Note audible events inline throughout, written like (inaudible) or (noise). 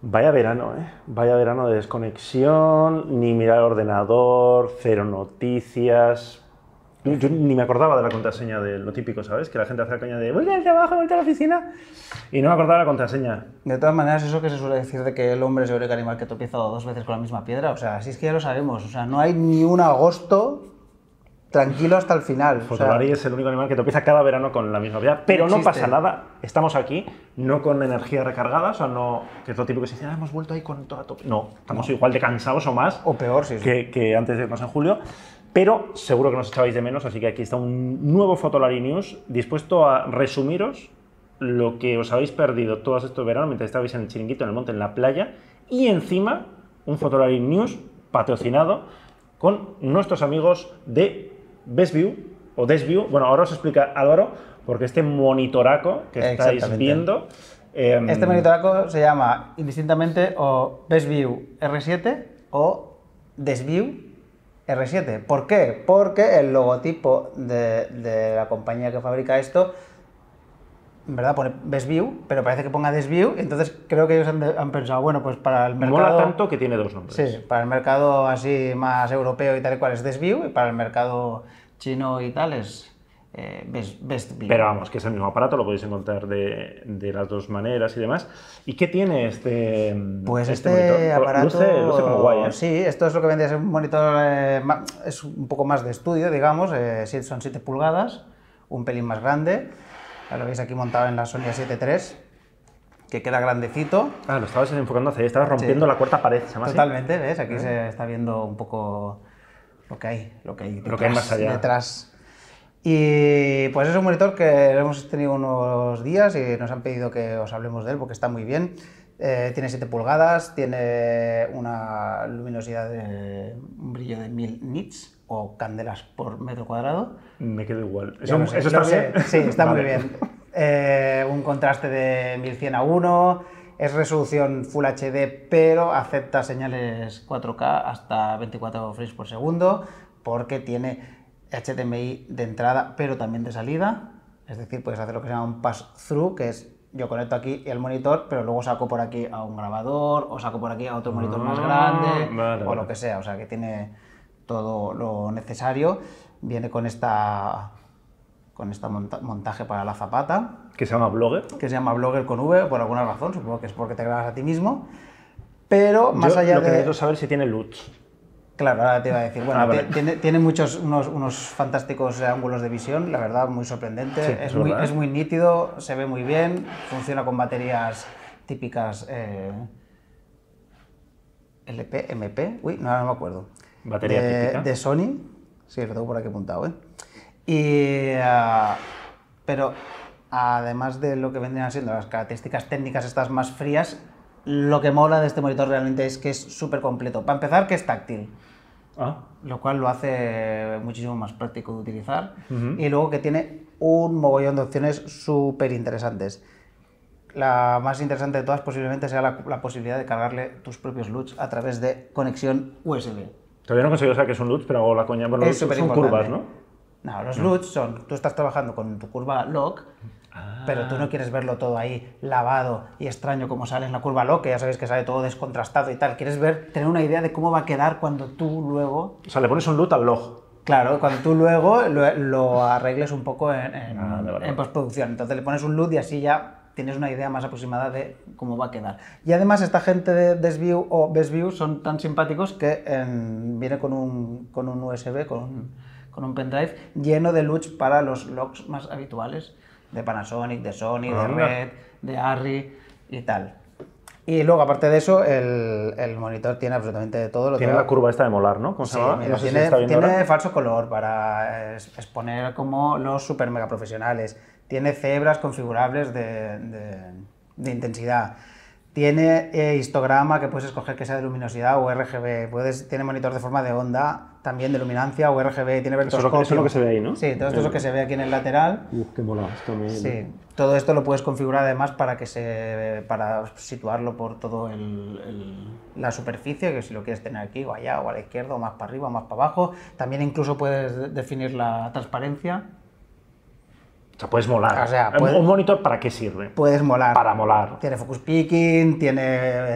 Vaya verano, ¿eh? Vaya verano de desconexión, ni mirar el ordenador, cero noticias. Yo, ni me acordaba de la contraseña de lo típico, ¿sabes? Que la gente hace la caña de voy al trabajo, voy a la oficina. Y no me acordaba la contraseña. De todas maneras, eso que se suele decir de que el hombre es el único animal que tropieza dos veces con la misma piedra, o sea, así es que ya lo sabemos. O sea, no hay ni un agosto tranquilo hasta el final. O sea, Fotolari es el único animal que tropieza cada verano con la misma piedra. Pero no, pasa nada, estamos aquí, no con energía recargada, o sea, no, que es lo típico que se dice, ah, hemos vuelto ahí con toda tope. No, estamos igual de cansados o más o peor, sí. sí. que, que antes de irnos en julio. Pero seguro que nos echabais de menos, así que aquí está un nuevo Fotolari News dispuesto a resumiros lo que os habéis perdido todos estos veranos mientras estabais en el chiringuito, en el monte, en la playa. Y encima, un Fotolari News patrocinado con nuestros amigos de BestView o Desview. Bueno, ahora os explica Álvaro, porque este monitoraco que estáis viendo. em, Este monitoraco se llama indistintamente o BestView R7 o Desview R7. ¿Por qué? Porque el logotipo de, de la compañía que fabrica esto, en verdad pone BestView, pero parece que ponga Desview, entonces creo que ellos han, de- han pensado, bueno, pues para el mercado... Mola tanto que tiene dos nombres. Sí, para el mercado así más europeo y tal y cual es Desview, y para el mercado chino y tal es eh, Best, BestView. Pero vamos, que es el mismo aparato, lo podéis encontrar de, de las dos maneras y demás. ¿Y qué tiene este, Pues este, monitor? aparato. Luce, luce como guay, ¿eh? Sí, esto es lo que vendría a ser un monitor. eh, es un poco más de estudio, digamos. eh, son 7 pulgadas, un pelín más grande. Lo veis aquí montado en la Sony A7 III, que queda grandecito. Ah, lo estabas enfocando hacia ahí, estabas rompiendo la cuarta pared, ¿se llama así? Totalmente, ¿ves? Aquí se está viendo un poco lo que hay, lo que hay, Lo que hay más allá. detrás. Y pues es un monitor que hemos tenido unos días y nos han pedido que os hablemos de él porque está muy bien. Eh, tiene 7 pulgadas, tiene una luminosidad de un brillo de 1000 nits o candelas por metro cuadrado. Me quedo igual. ¿Eso, sé, está sé. bien? Sí, está muy bien. (laughs) Eh, un contraste de 1100 a 1, es resolución Full HD, pero acepta señales 4K hasta 24 frames por segundo, porque tiene HDMI de entrada, pero también de salida. Es decir, puedes hacer lo que se llama un pass-through, que es yo conecto aquí el monitor, pero luego saco por aquí a un grabador, o saco por aquí a otro monitor más Ah, grande, vale, o vale. lo que sea. O sea, que tiene todo lo necesario. Viene con esta con este montaje para la zapata, Que se llama Blogger. que se llama Blogger con V, por alguna razón, supongo que es porque te grabas a ti mismo. Pero más Yo allá lo que de. necesito saber si tiene LUTs. Claro, ahora te iba a decir. Bueno, Ah, vale. tiene, tiene muchos, unos, unos fantásticos ángulos de visión, la verdad, muy sorprendente. Sí, es, muy, es muy nítido, se ve muy bien, funciona con baterías típicas eh, LP, MP, uy, no, me acuerdo. Batería de, típica. de Sony, sí, lo tengo por aquí apuntado, ¿eh? Y, ah, pero además de lo que vendrían siendo las características técnicas estas más frías, lo que mola de este monitor realmente es que es súper completo. Para empezar, que es táctil Ah, lo cual lo hace muchísimo más práctico de utilizar. Y luego que tiene un mogollón de opciones súper interesantes. La más interesante de todas posiblemente sea la, la posibilidad de cargarle tus propios LUTs a través de conexión USB. todavía no consigo saber que es un LUT, pero hago la coña. Bueno, es LUTs son súper curvas, ¿no? No, los LUTs son, tú estás trabajando con tu curva log, pero tú no quieres verlo todo ahí lavado y extraño como sale en la curva log, que ya sabéis que sale todo descontrastado y tal. Quieres ver, tener una idea de cómo va a quedar cuando tú luego O sea, le pones un LUT al log. Claro, cuando tú luego lo, lo arregles un poco en, en- Ah, en postproducción. Entonces le pones un LUT y así ya tienes una idea más aproximada de cómo va a quedar. Y además esta gente de Desview o BestView son tan simpáticos que en- viene con un, con un USB, con un, con un pendrive lleno de LUTs para los logs más habituales de Panasonic, de Sony, de. Red, de Arri y tal. Y luego, aparte de eso, el, el monitor tiene absolutamente de todo. Lo Tiene que- la curva esta de molar, ¿no? ¿Cómo se Sí, llama? mira, no sé si tiene, falso color para exponer como los super mega profesionales. Tiene cebras configurables de, de- de intensidad. Tiene eh, histograma que puedes escoger que sea de luminosidad o RGB. Puedes, tiene monitor de forma de onda, también de luminancia o RGB. Tiene Eso es, lo vertoscopio. que, eso es lo que se ve ahí, ¿no? Sí, todo esto es lo que se ve aquí en el lateral. Uf, qué mola. Esto me... Sí, todo esto lo puedes configurar además para que se para situarlo por todo el- el- la superficie, que si lo quieres tener aquí o allá o a la izquierda o más para arriba o más para abajo. También incluso puedes de- definir la transparencia. O sea, puedes molar. O sea, Un- puede- ¿Un monitor para qué sirve? Puedes molar. Para molar. Tiene focus picking, tiene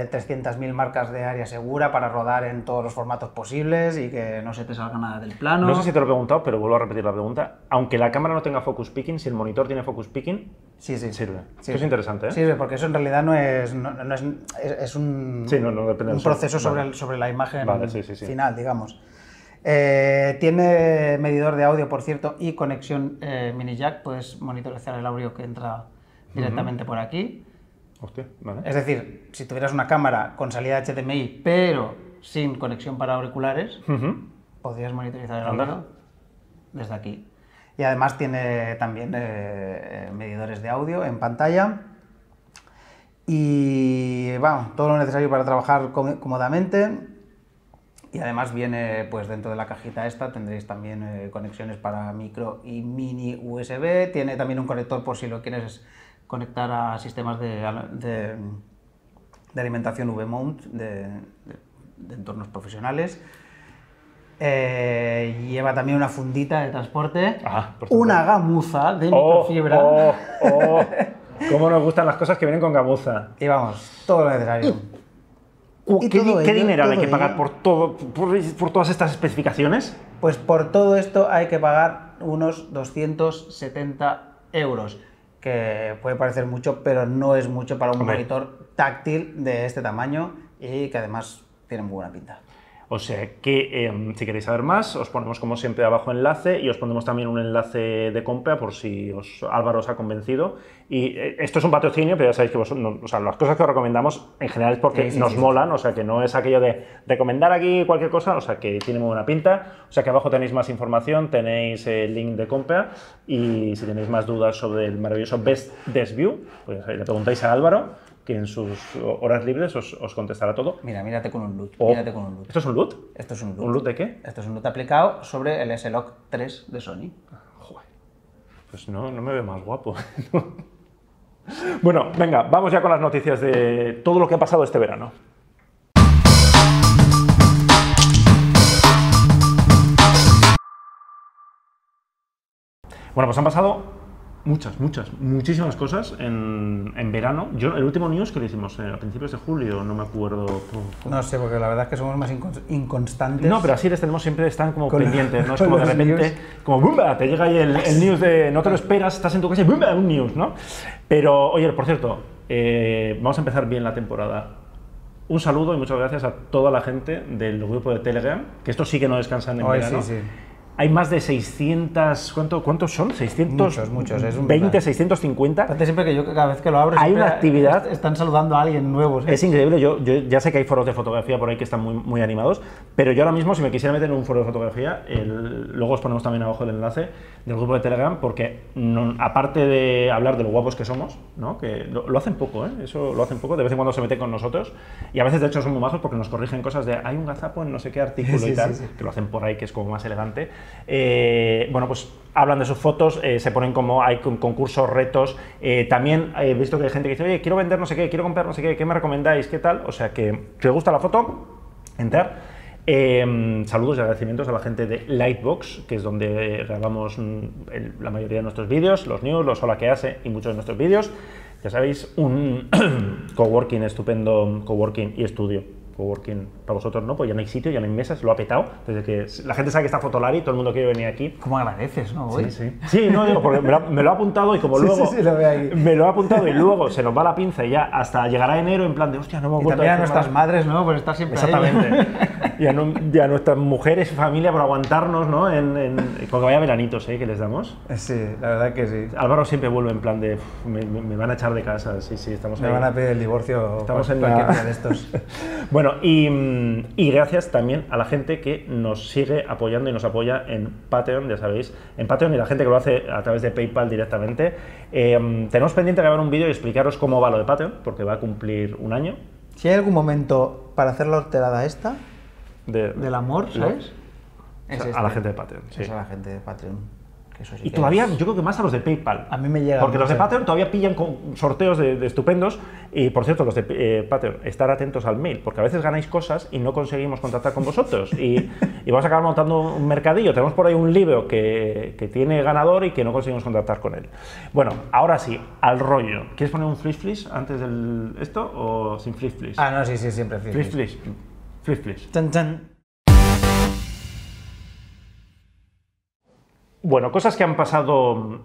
eh, 300.000 marcas de área segura para rodar en todos los formatos posibles y que no se te salga nada del plano. No sé si te lo he preguntado, pero vuelvo a repetir la pregunta. Aunque la cámara no tenga focus picking, si el monitor tiene focus picking, Sí, sí. sirve. Sí. Es interesante, ¿eh? Sirve, porque eso en realidad no es, no, no es, es- un, Sí, no- un proceso sobre, Vale. el- sobre la imagen Vale, sí. final, digamos. Eh, tiene medidor de audio, por cierto, y conexión eh, mini jack. Puedes monitorizar el audio que entra directamente por aquí. Hostia, vale. Es decir, si tuvieras una cámara con salida HDMI, pero sin conexión para auriculares, podrías monitorizar el audio desde aquí. Y además tiene también eh, medidores de audio en pantalla. Y vamos, todo lo necesario para trabajar com- cómodamente. Y además viene, pues dentro de la cajita esta tendréis también eh, conexiones para micro y mini USB. Tiene también un conector por si lo quieres conectar a sistemas de, de- de alimentación V-mount de, entornos profesionales. Eh, lleva también una fundita de transporte, Ah, una gamuza de Oh, microfibra oh, oh. (laughs) ¿Cómo nos gustan las cosas que vienen con gamuza? y vamos, todo lo necesario. ¿Qué, ello- dinero hay que pagar ello- por, todo, por, por todas estas especificaciones? Pues por todo esto hay que pagar unos 270 euros, que puede parecer mucho, pero no es mucho para un monitor táctil de este tamaño y que además tiene muy buena pinta. O sea que em, si queréis saber más, os ponemos como siempre abajo enlace y os pondremos también un enlace de compra por si os, Álvaro os ha convencido. Y eh, esto es un patrocinio, pero ya sabéis que no- o sea, las cosas que os recomendamos en general es porque Sí, sí, nos sí, molan, o sea que no es aquello de recomendar aquí cualquier cosa, o sea que tiene muy buena pinta. O sea que abajo tenéis más información, tenéis el link de compra y si tenéis más dudas sobre el maravilloso Best Desk View, pues ya sabéis, le preguntáis a Álvaro, que en sus horas libres os, os contestará todo. Mira, mírate con un loot, Oh, mírate con un loot. ¿Esto es un loot? Esto es un loot. ¿Un loot de qué? Esto es un loot aplicado sobre el S-Log 3 de Sony. Joder. Pues no, no me ve más guapo. (laughs) bueno, venga, vamos ya con las noticias de todo lo que ha pasado este verano. Bueno, pues han pasado muchas, muchas, muchísimas cosas en, en verano. Yo, el último news que lo hicimos eh, a principios de julio, no me acuerdo. No sé, porque la verdad es que somos más incons- inconstantes. No, pero así les tenemos siempre, están como Con- pendientes, ¿no? Es (laughs) como de repente, news. como ¡bumba! Te llega ahí el, el news de, no te lo esperas, estás en tu casa y ¡bumba! Un news, ¿no? Pero, oye, por cierto, eh, vamos a empezar bien la temporada. Un saludo y muchas gracias a toda la gente del grupo de Telegram, que esto sí que no descansan en Ay, verano. sí, sí. Hay más de 600, ¿cuánto, ¿cuántos son? 600, Muchos, muchos, es un 20, brutal. 650. Aparte siempre que yo cada vez que lo abro Hay una actividad- est- están saludando a alguien nuevo. ¿sí? Es increíble, yo, yo ya sé que hay foros de fotografía por ahí que están muy, muy animados, pero yo ahora mismo si me quisiera meter en un foro de fotografía, el- luego os ponemos también abajo el enlace del grupo de Telegram, porque no- aparte de hablar de lo guapos que somos, ¿no? que lo, lo hacen poco, ¿eh? eso lo hacen poco, de vez en cuando se meten con nosotros, y a veces de hecho son muy majos porque nos corrigen cosas de hay un gazapo en no sé qué artículo Sí, y tal, sí, sí. que lo hacen por ahí, que es como más elegante. Eh, bueno, pues hablan de sus fotos, eh, se ponen como hay con- concursos, retos. eh, también he visto que hay gente que dice, oye, quiero vender no sé qué, quiero comprar no sé qué, ¿qué me recomendáis? ¿Qué tal? O sea que, si os gusta la foto, entrar. Eh, saludos y agradecimientos a la gente de Lightbox, que es donde grabamos mm, el- la mayoría de nuestros vídeos, los news, los hola que hace y muchos de nuestros vídeos. Ya sabéis, un (clears throat) coworking estupendo, coworking y estudio. Coworking para vosotros no, pues ya no hay sitio, ya no hay mesas, lo ha petado. Desde que la gente sabe que está Fotolari, todo el mundo quiere venir aquí. ¿Cómo agradeces, no? Hoy? Sí, sí. Sí, no, digo, porque me lo, ha- me lo ha apuntado y como (laughs) Sí, luego. sí, sí, lo veo ahí. Me lo ha apuntado y luego se nos va la pinza y ya hasta llegará enero en plan de, hostia, no hemos Y vuelto también a nuestras nada". madres, ¿no? Por estar siempre ahí. Exactamente. y, (laughs) a, nu- y a nuestras mujeres y familia por aguantarnos, ¿no? En, en, porque vaya veranitos, ¿eh? Que les damos. Sí, la verdad que sí. Álvaro siempre vuelve en plan de, "Uf, me, van a echar de casa. Sí, sí, estamos Me ahí. van a pedir el divorcio Estamos en cualquier la- de estos. (laughs) Bueno, y, y gracias también a la gente que nos sigue apoyando y nos apoya en Patreon, ya sabéis, en Patreon y la gente que lo hace a través de PayPal directamente. Eh, tenemos pendiente grabar un vídeo y explicaros cómo va lo de Patreon, porque va a cumplir un año Si hay algún momento para hacer la horterada esta, de, del amor, Lo- ¿sabes? a Es la este. gente de Patreon. Sí. Es a la gente de Patreon. que eso sí Y que todavía, es- yo creo que más a los de PayPal. A mí me llega Porque los de. Patreon todavía pillan con sorteos de, de estupendos. Y por cierto, los de eh, Patreon, estar atentos al mail, porque a veces ganáis cosas y no conseguimos contactar con vosotros. Y, y vamos a acabar montando un mercadillo. Tenemos por ahí un libro que, que tiene ganador y que no conseguimos contactar con él. Bueno, ahora sí, al rollo. ¿Quieres poner un flish flish antes del esto o sin flish flish? Ah, no, sí, sí, siempre. sí, flish sí. Flish flish. Chan, chan. Bueno, cosas que han pasado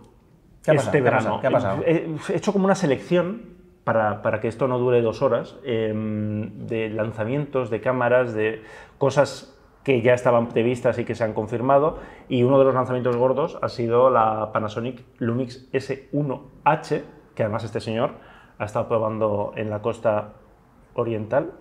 ¿Qué ha este pasado? ¿Qué ha verano. pasado? ¿Qué ha pasado? He, he hecho como una selección para, para que esto no dure dos horas em, de lanzamientos, de cámaras, de cosas que ya estaban previstas y que se han confirmado. Y uno de los lanzamientos gordos ha sido la Panasonic Lumix S1H, que además este señor ha estado probando en la costa oriental.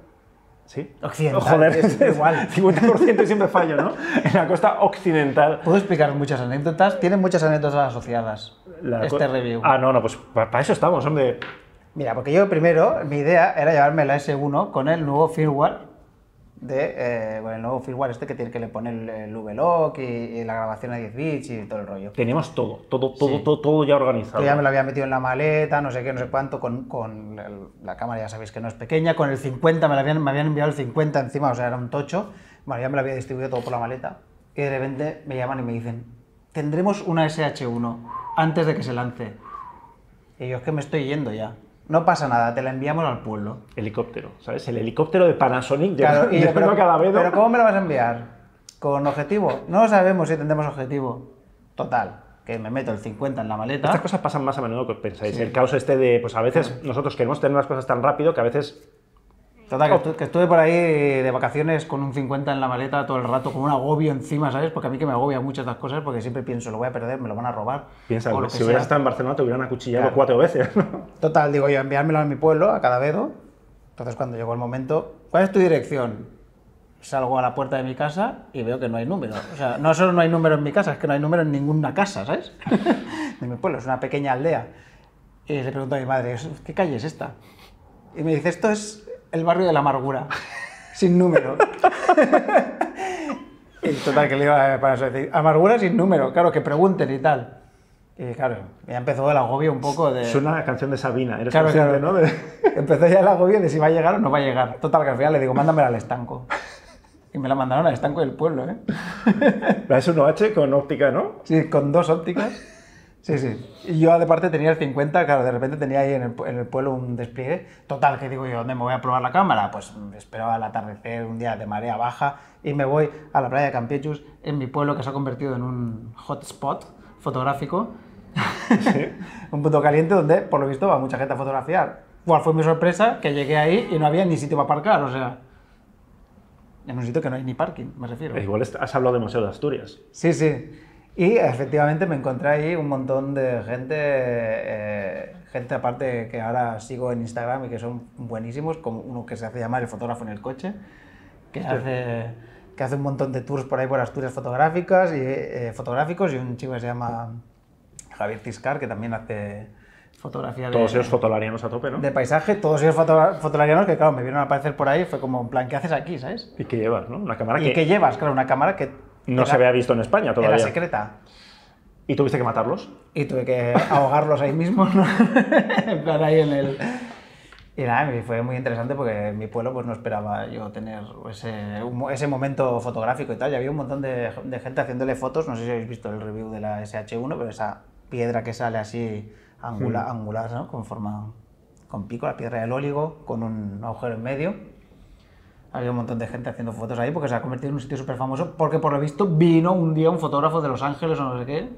¿Sí? Occidental, Joder, es igual. (laughs) 50% y siempre fallo, ¿no? En la costa occidental. Puedo explicar muchas anécdotas. Tiene muchas anécdotas asociadas. La este review. Ah, no, no, pues para eso estamos, hombre. Mira, porque yo primero, mi idea era llevarme la S1 con el nuevo firmware de, eh, con el nuevo firmware este que tiene que le pone el, el V-Lock y, y la grabación a 10 bits y todo el rollo. Teníamos todo, todo, todo, Sí. todo, todo ya organizado. Yo ya me lo había metido en la maleta, no sé qué, no sé cuánto, con, con el- la cámara ya sabéis que no es pequeña, con el 50, me, la habían, me habían enviado el 50 encima, o sea, era un tocho, bueno, ya me lo había distribuido todo por la maleta, y de repente me llaman y me dicen, tendremos una SH1 antes de que se lance. Y yo es que me estoy yendo ya. No pasa nada, te la enviamos al pueblo. Helicóptero, ¿sabes? El helicóptero de Panasonic Claro, (laughs) y yo, a cada vez. pero ¿cómo me la vas a enviar? ¿Con objetivo? No lo sabemos si tendremos objetivo. Total, que me meto el 50 en la maleta. Estas cosas pasan más a menudo que pensáis. El caos este de, pues a veces nosotros queremos tener las cosas tan rápido que a veces Total, que, estu- que estuve por ahí de vacaciones con un 50 en la maleta todo el rato, con un agobio encima, ¿sabes? Porque a mí que me agobia mucho estas cosas, porque siempre pienso, lo voy a perder, me lo van a robar. piensas, o lo si que hubieras sea. estado en Barcelona te hubieran acuchillado Claro. cuatro veces. ¿no? Total, digo yo, enviármelo a mi pueblo, a Cadavedo. Entonces, cuando llegó el momento, ¿cuál es tu dirección? Salgo a la puerta de mi casa y veo que no hay número. O sea, no solo no hay número en mi casa, es que no hay número en ninguna casa, ¿sabes? (laughs) de mi pueblo, es una pequeña aldea. Y le pregunto a mi madre, ¿qué calle es esta? Y me dice, esto es el barrio de la amargura, sin número. (laughs) y total, que le iba para eso decir, amargura sin número, claro, que pregunten y tal. Y claro, ya empezó el agobio un poco de... Suena la canción de Sabina, eres Claro, consciente, claro. ¿no? De- (laughs) Empezó ya el agobio de si va a llegar o no va a llegar. Total, que al final le digo, mándamela al estanco. Y me la mandaron al estanco del pueblo, ¿eh? La S1H con óptica, ¿no? Sí, con dos ópticas. Sí, sí. Y yo, de parte, tenía el 50, claro, de repente tenía ahí en el, en el pueblo un despliegue. Total, que digo yo, ¿dónde me voy a probar la cámara? Pues espero al atardecer, un día de marea baja, y me voy a la playa de Campiechus, en mi pueblo que se ha convertido en un hotspot fotográfico. (laughs) un punto caliente donde, por lo visto, va mucha gente a fotografiar. ¿Cuál fue mi sorpresa? Que llegué ahí y no había ni sitio para aparcar, o sea... En un sitio que no hay ni parking, me refiero. Igual has hablado de Museo de Asturias. Sí, sí. Y efectivamente me encontré ahí un montón de gente, eh, gente aparte que ahora sigo en Instagram y que son buenísimos, como uno que se hace llamar el fotógrafo en el coche, que, hace, que hace un montón de tours por ahí por Asturias fotográficas y, eh, fotográficos y un chico que se llama Javier Tiscar que también hace fotografía de, Todos ellos fotolarianos a tope, ¿no? de paisaje, todos ellos foto- fotolarianos que claro, me vieron aparecer por ahí, fue como en plan, ¿qué haces aquí, sabes? ¿Y qué llevas, no? Una cámara ¿Y que qué llevas? Claro, una cámara que no era- se había visto en España todavía. era secreta. ¿Y tuviste que matarlos? Y tuve que ahogarlos ahí mismo, ¿no? (laughs) en plan ahí en el... Y nada, fue muy interesante porque en mi pueblo pues no esperaba yo tener ese, ese momento fotográfico y tal. Y había un montón de, de gente haciéndole fotos. No sé si habéis visto el review de la SH1, pero esa piedra que sale así angula- angular, ¿no? Con forma... Con pico, la piedra del óligo, con un agujero en medio. Había un montón de gente haciendo fotos ahí porque se ha convertido en un sitio súper famoso. Porque por lo visto vino un día un fotógrafo de Los Ángeles o no sé qué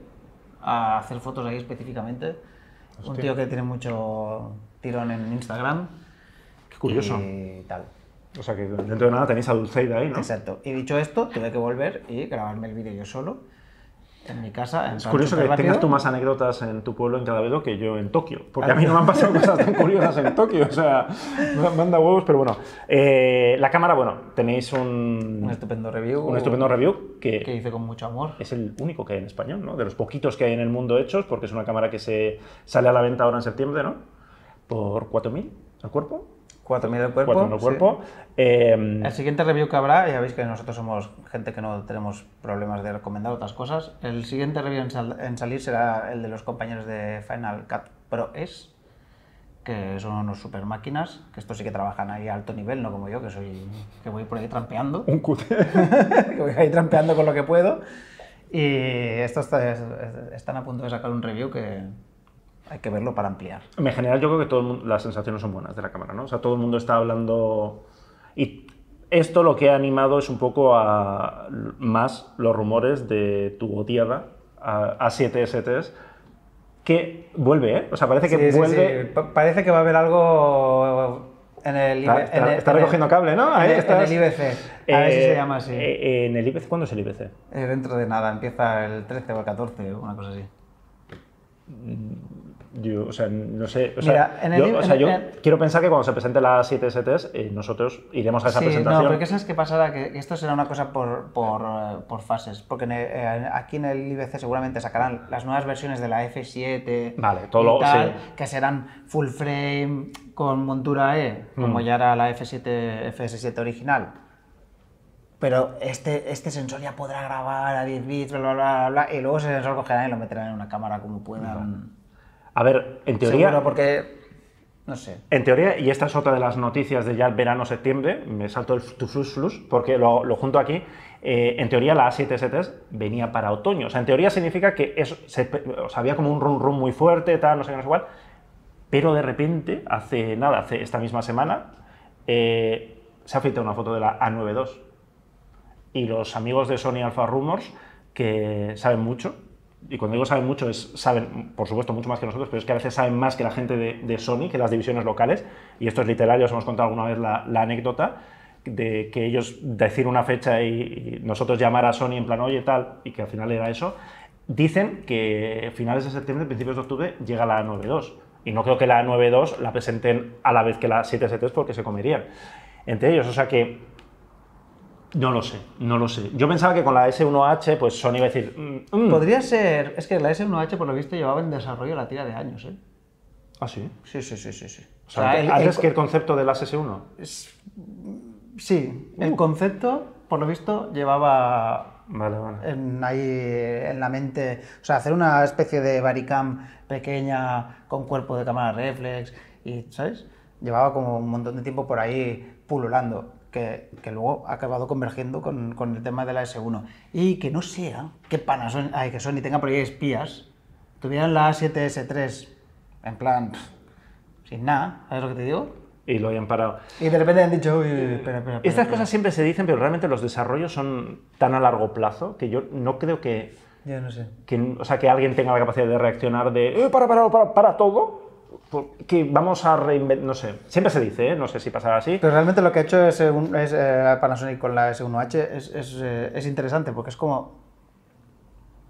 a hacer fotos ahí específicamente. Un tío que tiene mucho tirón en Instagram. Qué curioso. Y tal. O sea que dentro de nada tenéis a Dulceida ahí, ¿no? Exacto. Y dicho esto, tuve que volver y grabarme el vídeo yo solo en mi casa. En Es curioso que superrápido. tengas tú más anécdotas en tu pueblo en Cadavedo que yo en Tokio, porque a mí no me han pasado (laughs) cosas tan curiosas en Tokio, o sea, me manda huevos, pero bueno. Eh, la cámara, bueno, tenéis un, Un estupendo review. un estupendo review que, Que hice con mucho amor. es el único que hay en español, ¿no? De los poquitos que hay en el mundo hechos, porque es una cámara que se sale a la venta ahora en septiembre, ¿no? Por 4.000 al cuerpo. 4.000 el cuerpo. 4.000 el sí. cuerpo. Eh, El siguiente review que habrá, ya veis que nosotros somos gente que no tenemos problemas de recomendar otras cosas. El siguiente review en, sal- en salir será el de los compañeros de Final Cut Pro S, que son unos super máquinas, que estos sí que trabajan ahí a alto nivel, no como yo, que soy que voy por ahí trampeando, un cute. que (laughs) (laughs) voy ahí trampeando con lo que puedo. Y estos está- están a punto de sacar un review que hay que verlo para ampliar. En general, yo creo que todo el mundo- las sensaciones son buenas de la cámara, ¿no? O sea, todo el mundo está hablando. Y esto lo que ha animado es un poco a más los rumores de tu odiada a, A7 STs, que vuelve, ¿eh? O sea, parece que Sí, sí, vuelve. sí. Pa- Parece que va a haber algo en el IBC. está- el- recogiendo cable, ¿no? en Ahí el- en estás. el IBC. A ver si Eh, se llama así. eh, en el IBC, ¿cuándo es el IBC? Eh, dentro de nada, empieza el 13 o el 14, una cosa así. Yo, o sea, no sé. O Mira, sea, el- yo, o sea, en- yo en- quiero pensar que cuando se presente la 7 STs, eh, nosotros iremos a esa sí, presentación. no, porque sabes qué pasará, que esto será una cosa por, por, eh, por fases, porque en el- eh, aquí en el IBC seguramente sacarán las nuevas versiones de la F7 Vale, todo lo- tal, sí. que serán full frame con montura E, como Mm. ya era la F7, FS7 original. Pero este, este sensor ya podrá grabar a 10 bits, bla, bla, bla, bla, y luego ese sensor cogerán y lo meterán en una cámara como puedan. A ver, en teoría. Seguro, porque, no sé. En teoría, y esta es otra de las noticias de ya el verano-septiembre, me salto el tu flus porque lo, lo junto aquí. eh, en teoría, la A7ST venía para otoño. O sea, en teoría significa que eso, se- o sea, había como un rum rum muy fuerte, tal, no sé qué, no sé igual. Pero de repente, hace nada, hace esta misma semana, eh, se ha filtrado una foto de la A92. Y los amigos de Sony Alpha Rumors, que saben mucho, y cuando digo saben mucho, es, saben, por supuesto, mucho más que nosotros, pero es que a veces saben más que la gente de, Sony, que las divisiones locales, y esto es literario, os hemos contado alguna vez la, la anécdota de que ellos decir una fecha y, y nosotros llamar a Sony en plan, oye, tal, y que al final era eso, dicen que finales de septiembre, principios de octubre, llega la 9.2. Y no creo que la 9.2 la presenten a la vez que la 7.7 porque se comerían entre ellos. O sea que no lo sé, no lo sé. Yo pensaba que con la S1H, pues Sony iba a decir. mm, mm. Podría ser. Es que la S1H, por lo visto, llevaba en desarrollo la tira de años, ¿eh? Ah, sí. Sí, sí, sí, sí. sí. O sea, el- antes el- que el concepto de las S1. Sí, Uh. el concepto, por lo visto, llevaba Vale, vale. en, ahí en la mente. O sea, hacer una especie de Baricam pequeña con cuerpo de cámara reflex y, ¿sabes? Llevaba como un montón de tiempo por ahí pululando. Que, que luego ha acabado convergiendo con, con el tema de la S1. Y que no sea que Panasonic, ay, que Sony tenga por ahí espías, tuvieran la A7S3 en plan, pff, sin nada, ¿sabes lo que te digo? Y lo hayan parado. Y de repente han dicho, uy, uy, espera, espera. espera, Estas espera". cosas siempre se dicen, pero realmente los desarrollos son tan a largo plazo que yo no creo que, Yo no sé. que, o sea, que alguien tenga la capacidad de reaccionar de, eh, para, para, para, para todo, que vamos a reinventar, no sé, siempre se dice, ¿eh? no sé si pasará así. Pero realmente lo que ha hecho es, eh, es, eh, Panasonic con la S1H es, es, eh, es interesante porque es como,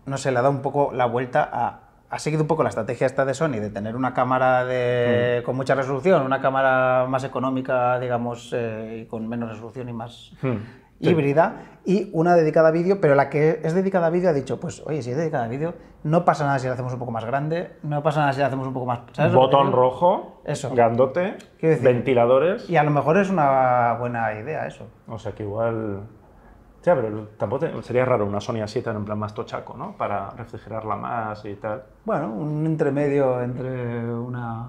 no sé, le ha dado un poco la vuelta a... Ha seguido un poco la estrategia esta de Sony de tener una cámara de, con mucha resolución, una cámara más económica, digamos, y con menos resolución y más Hmm, sí. híbrida, y una dedicada a vídeo, pero la que es dedicada a vídeo ha dicho, pues, oye, si es dedicada a vídeo, no pasa nada si la hacemos un poco más grande, no pasa nada si la hacemos un poco más... ¿sabes lo que te Botón digo? rojo, Eso. grandote, decir- ventiladores. Y a lo mejor es una buena idea eso. O sea que igual. Ya, pero tampoco te- sería raro una Sony A7 en plan más tochaco, ¿no? Para refrigerarla más y tal. Bueno, un entremedio entre una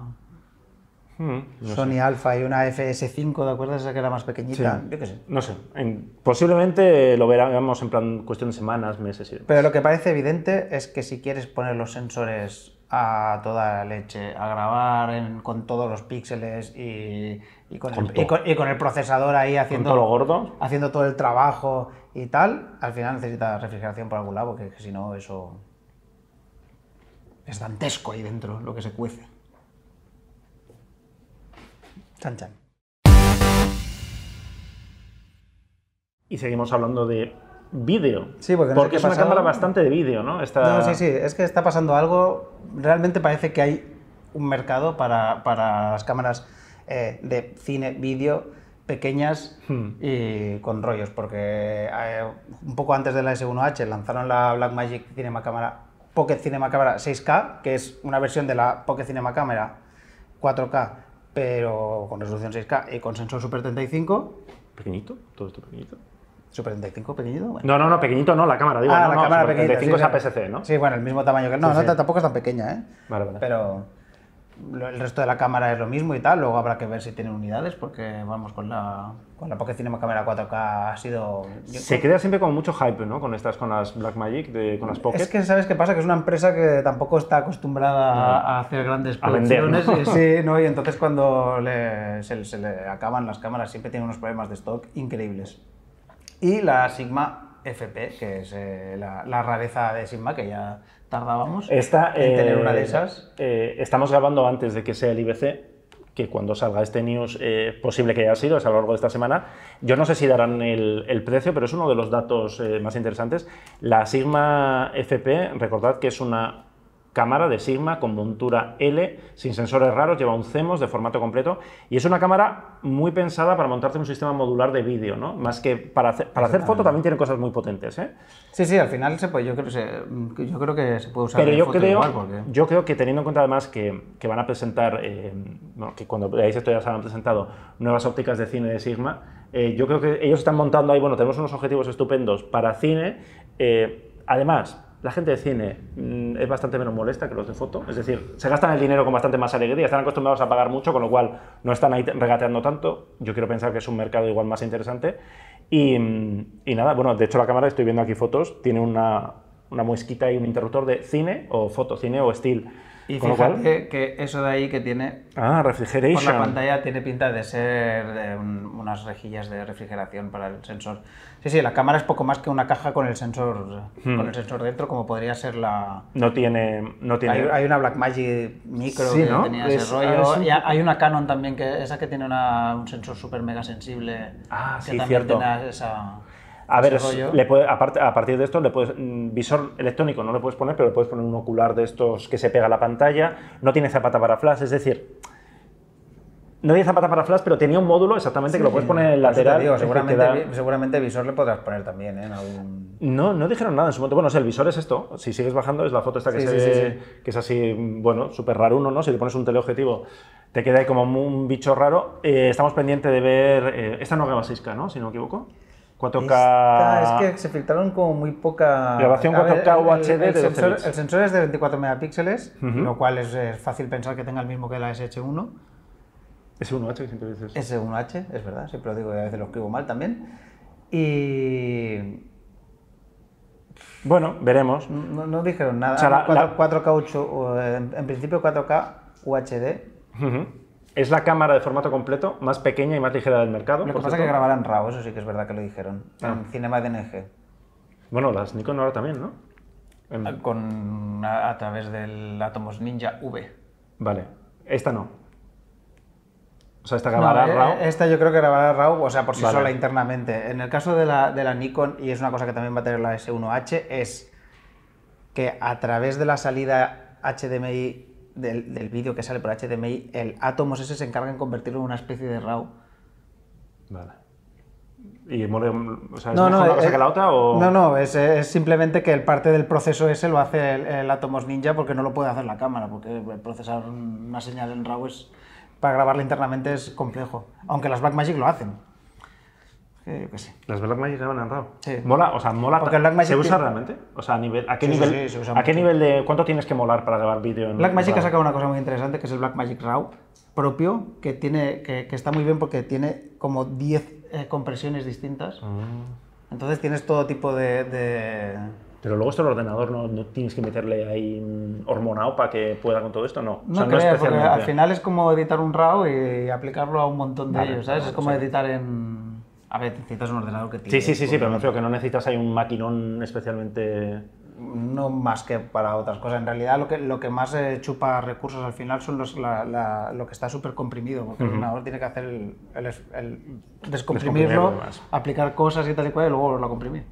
No sé. Sony Alpha y una FS5, ¿de acuerdas? Esa que era más pequeñita. Sí. Yo qué sé. No sé. en- posiblemente lo veremos en plan cuestión de semanas, meses y demás. Pero lo que parece evidente es que si quieres poner los sensores a toda leche, a grabar en- con todos los píxeles y, y con Con el, y con- y con el procesador ahí haciendo, todo lo gordo. haciendo todo el trabajo y tal, al final necesitas refrigeración por algún lado, porque si no, eso es dantesco ahí dentro, lo que se cuece. Chan, chan. Y seguimos hablando de vídeo. Sí, porque es una cámara bastante de vídeo, ¿no? Esta... No, sí, sí, es que está pasando algo. Realmente parece que hay un mercado para, para las cámaras eh, de cine, vídeo pequeñas Hmm. y con rollos, porque eh, un poco antes de la S1H lanzaron la Blackmagic Cinema Camera Pocket Cinema Camera 6K, que es una versión de la Pocket Cinema Camera 4K pero con resolución 6K y con sensor Super 35. ¿Pequeñito? ¿Todo esto pequeñito? ¿Super 35 pequeñito? Bueno. No, no, no, pequeñito no, la cámara, digo. ah, no, la no, cámara Super pequeñita. 35 sí, es. APS-C, ¿no? Sí, bueno, el mismo tamaño que el... No, Sí, no, sí. tampoco es tan pequeña, ¿eh? Vale, vale. Pero el resto de la cámara es lo mismo y tal. Luego habrá que ver si tiene unidades, porque vamos, con la, con la Pocket Cinema Camera 4K ha sido... yo- Se crea siempre con mucho hype, ¿no? Con estas, con las Blackmagic, de, con las Pocket. Es que, ¿sabes qué pasa? Que es una empresa que tampoco está acostumbrada a, a hacer grandes A vender, producciones. ¿no? y sí, ¿no? Y entonces cuando le- se, se le acaban las cámaras siempre tiene unos problemas de stock increíbles. Y la Sigma FP, que es eh, la, la rareza de Sigma, que ya tardábamos Esta, en tener eh, una de esas. eh, estamos grabando antes de que sea el IBC, que cuando salga este news, eh, posible que haya sido, es a lo largo de esta semana. Yo no sé si darán el, el precio, pero es uno de los datos eh, más interesantes. La Sigma FP, recordad que es una cámara de Sigma con montura L, sin sensores raros, lleva un CMOS de formato completo y es una cámara muy pensada para montarte un sistema modular de vídeo, ¿no? Más que para hacer, para hacer foto también tiene cosas muy potentes, ¿eh? Sí, sí, al final se puede, yo, creo, que se- yo creo que se puede usar Pero yo foto creo, igual, porque- yo creo que teniendo en cuenta además que, que van a presentar, eh, bueno, que cuando veáis esto ya se han presentado nuevas ópticas de cine de Sigma, eh, yo creo que ellos están montando ahí, bueno, tenemos unos objetivos estupendos para cine. eh, además, la gente de cine mm, es bastante menos molesta que los de foto, es decir, se gastan el dinero con bastante más alegría, están acostumbrados a pagar mucho, con lo cual no están ahí regateando tanto. Yo quiero pensar que es un mercado igual más interesante. Y, mm, y nada, bueno, de hecho la cámara, estoy viendo aquí fotos, tiene una, una muesquita y un interruptor de cine o foto, cine o still. Y Con lo cual- que eso de ahí que tiene Ah, por refrigeration. la pantalla tiene pinta de ser de un- unas rejillas de refrigeración para el sensor. Sí, sí, la cámara es poco más que una caja con el sensor Hmm. con el sensor dentro, como podría ser la. No tiene. No tiene Hay, hay una Blackmagic Micro Sí, que ¿no? tenía Es- ese rollo. es Y hay una Canon también, que esa que tiene una- un sensor súper mega sensible. Ah, que sí, también cierto. tiene esa. A ver, rollo. le puede- aparte- a partir de esto, le puedes, mm, visor electrónico no le puedes poner, pero le puedes poner un ocular de estos que se pega a la pantalla. No tiene zapata para flash, es decir, no tiene zapata para flash, pero tenía un módulo exactamente que lo puedes poner en el lateral. digo, seguramente, vi- seguramente visor le podrás poner también, ¿eh? En algún- No, no dijeron nada en su momento. Bueno, o sea, el visor es esto. Si sigues bajando, es la foto esta que, Sí, se sí, ve- sí, sí. que es así, bueno, súper raro uno, ¿no? Si le pones un teleobjetivo, te queda ahí como un bicho raro. Eh, estamos pendientes de ver. eh, esta no graba 6K, ¿no? Si no me equivoco. 4K. Esta- es que se filtraron como muy poca... Grabación A ver, 4K el- UHD el, de 12 sensor, el sensor es de 24 megapíxeles, Ujú. lo cual es, es fácil pensar que tenga el mismo que la SH1. Es 1H que siempre dices. S1H, es verdad, siempre lo digo y a veces lo escribo mal también. Y Bueno, veremos. no, no dijeron nada. O sea, la- 4, la- 4K 8, o, eh, en, en principio 4K UHD. Es la cámara de formato completo, más pequeña y más ligera del mercado. Lo que pasa es que grabarán RAW, eso sí que es verdad que lo dijeron. Ah. En Cinema DNG. Bueno, las Nikon ahora también, ¿no? En- Con, a, a través del Atomos Ninja V. Vale. Esta no. O sea, esta grabará No, eh, RAW. Esta yo creo que grabará RAW, o sea, por sí Vale. sola internamente. En el caso de la, de la Nikon, y es una cosa que también va a tener la S1H, es que a través de la salida HDMI del, del vídeo que sale por HDMI, el Atomos ese se encarga en convertirlo en una especie de RAW. Vale. ¿Y mole, o sea, es No, mejor no, una cosa eh, que la otra o...? no, no, es, es simplemente que el parte del proceso ese lo hace el, el Atomos Ninja porque no lo puede hacer la cámara, porque procesar una señal en RAW es, para grabarla internamente es complejo, aunque las Blackmagic lo hacen. Eh, yo qué sé. Las Blackmagic graban en RAW. Sí. Mola, o sea, mola. Porque Blackmagic ¿Se usa realmente? O sea, a nivel, ¿a qué Sí, nivel, sí, ¿a qué nivel de cuánto tienes que molar para grabar vídeo en Blackmagic ha sacado una cosa muy interesante que es el Blackmagic RAW propio, que, tiene, que, que está muy bien porque tiene como 10 eh, compresiones distintas. Mm. Entonces tienes todo tipo de... de- Pero luego esto el ordenador no, no tienes que meterle ahí hormonado para que pueda con todo esto, no. No, o sea, no creas, porque especialmente. al final es como editar un RAW y aplicarlo a un montón de Vale, ellos, ¿sabes? vale, es como sí. editar en... A ver, necesitas un ordenador que Sí, tire, sí, sí, sí, pero me refiero que no necesitas ahí un maquinón especialmente... No más que para otras cosas. En realidad lo que, lo que más eh, chupa recursos al final son los, la- la- lo que está súper comprimido, porque el ordenador tiene que hacer el, el el descomprimirlo, Descomprimirlo aplicar cosas y tal y cual, y luego volverlo a comprimir.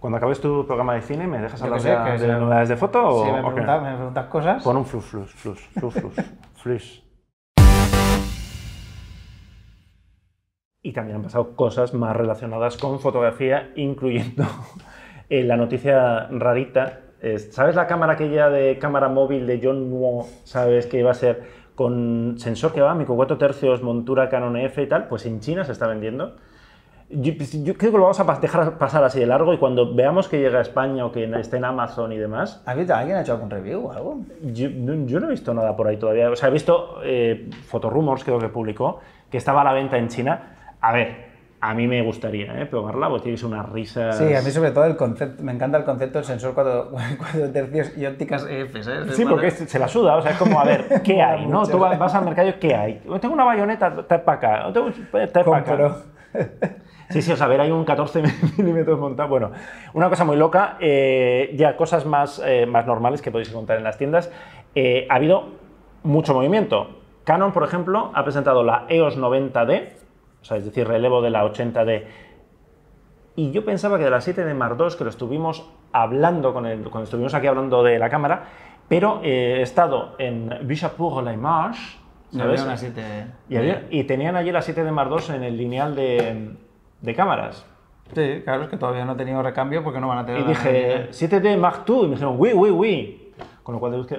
Cuando acabes tu programa de cine, ¿me dejas hablar sé, que de sea- las novedades de foto o, me o qué? preguntas, me preguntas cosas, Pon un flus, flus, flus, flus, flus, (laughs) flus. Y también han pasado cosas más relacionadas con fotografía, incluyendo (laughs) eh, la noticia rarita. es- ¿Sabes la cámara aquella de cámara móvil de John Nuo? ¿Sabes que iba a ser con sensor que va, micro 4 tercios, montura Canon F y tal, pues en China se está vendiendo. Yo, pues, yo creo que lo vamos a dejar pasar así de largo y cuando veamos que llega a España o que esté en Amazon y demás, ¿Has visto? ¿Alguien ha hecho algún review o algo? yo, no- yo no he visto nada por ahí todavía. O sea, he visto eh, Fotorumors, creo que publicó, que estaba a la venta en China. A ver, a mí me gustaría ¿eh? probarla, porque tiene que ser una risa. Sí, a mí sobre todo el concepto, me encanta el concepto del sensor 4, (laughs) tercios y ópticas EF, ¿sabes? Sí, porque es- se la suda, o sea, es como, a ver, ¿qué hay? ¿no? mucho. Tú vas, al mercado, ¿qué hay? Tengo una bayoneta, trae para acá. Tengo- trae para acá. (laughs) Sí, sí, o sea, a ver, hay un 14 (laughs) milímetros montado. Bueno, una cosa muy loca, eh, ya cosas más, eh, más normales que podéis encontrar en las tiendas. Eh, ha habido mucho movimiento. Canon, por ejemplo, ha presentado la EOS 90D, o sea, es decir, relevo de la 80D. Y yo pensaba que de la 7D Mark II, que lo estuvimos hablando con el, cuando estuvimos aquí hablando de la cámara, pero he estado en Bishop pour la Image, ¿sabes? había una 7. Y, había- y tenían allí la 7D Mark II en el lineal de, de cámaras. Sí, claro, es que todavía no he tenido recambio porque no van a tener Y dije, 7D Mark II, y me dijeron, oui, oui, oui. Con lo cual, es (laughs) que-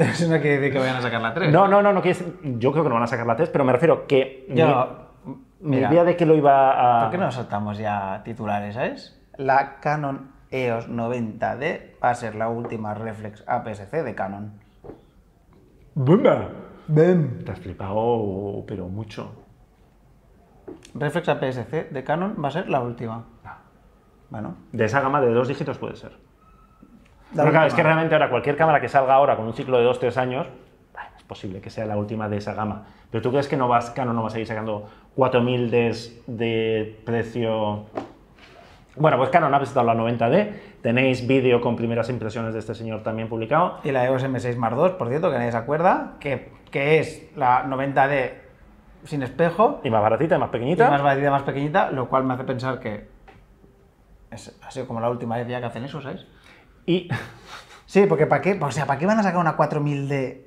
Eso no quiere decir que vayan a sacar la 3. no, no, no, no decir- yo creo que no van a sacar la 3, pero me refiero que mi- Yo, mi, mira, idea de que lo iba a... ¿por qué no saltamos ya titulares, sabes? La Canon EOS 90D va a ser la última reflex APS-C de Canon. ¡Bumba! ¡Bem! Te has flipado, pero mucho. Reflex APS-C de Canon va a ser la última. Bueno, De esa gama de dos dígitos puede ser. Pero claro, es que realmente ahora cualquier cámara que salga ahora con un ciclo de 2-3 años, es posible que sea la última de esa gama. Pero tú crees que no vas, Canon no va a seguir sacando 4000 de, de precio. Bueno, pues Canon ha presentado la 90D. Tenéis vídeo con primeras impresiones de este señor también publicado. Y la EOS M6 Mark II, por cierto, que nadie se acuerda, que, que es la 90D sin espejo Y más baratita y más y pequeñita. más baratita, más pequeñita, lo cual me hace pensar que es- ha sido como la última vez ya que hacen eso, ¿sabes? Y (laughs) Sí, porque ¿para qué? O sea, ¿para qué van a sacar una 4000D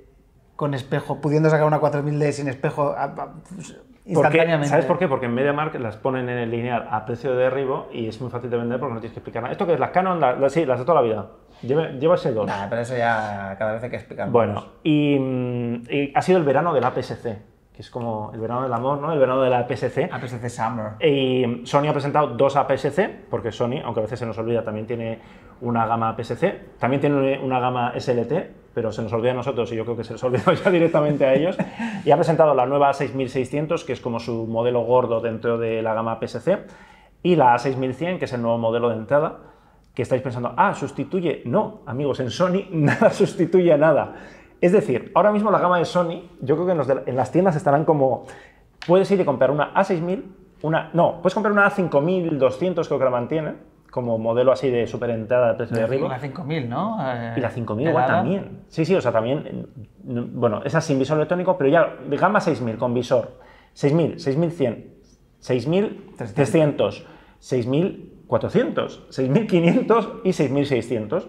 con espejo, pudiendo sacar una 4000D sin espejo a- a- ¿Por qué? instantáneamente? ¿Sabes por qué? Porque en MediaMarkt las ponen en el lineal a precio de derribo y es muy fácil de vender porque no tienes que explicar nada. ¿Esto que es? Las Canon, la- la- sí, las de toda la vida. Ese dos. Nah, pero eso ya cada vez hay que explicar. Bueno, y, mm, y ha sido el verano del APS-C, que es como el verano del amor, ¿no? El verano del APS-C. APS-C Summer. Y Sony ha presentado dos APS-C, porque Sony, aunque a veces se nos olvida, también tiene una gama APS-C, también tiene una gama SLT, pero se nos olvida a nosotros y yo creo que se les olvidó (laughs) ya directamente a ellos. Y ha presentado la nueva 6600, que es como su modelo gordo dentro de la gama APS-C, y la A6100, que es el nuevo modelo de entrada, que estáis pensando, ah, sustituye. No, amigos, en Sony (laughs) nada sustituye a nada. Es decir, ahora mismo la gama de Sony, yo creo que en, los de- en las tiendas estarán como, puedes ir y comprar una A6000, una, no, puedes comprar una A5200, creo que la mantienen, como modelo así de super entrada de precio de arriba. La 5000, ¿no? Eh, Y la 5000 igual helada. también. Sí, sí, o sea, también, eh, n- bueno, esa sin visor electrónico, pero ya de gama 6000 con visor, 6000, 6100, 6300, 6400, 6500 y 6600.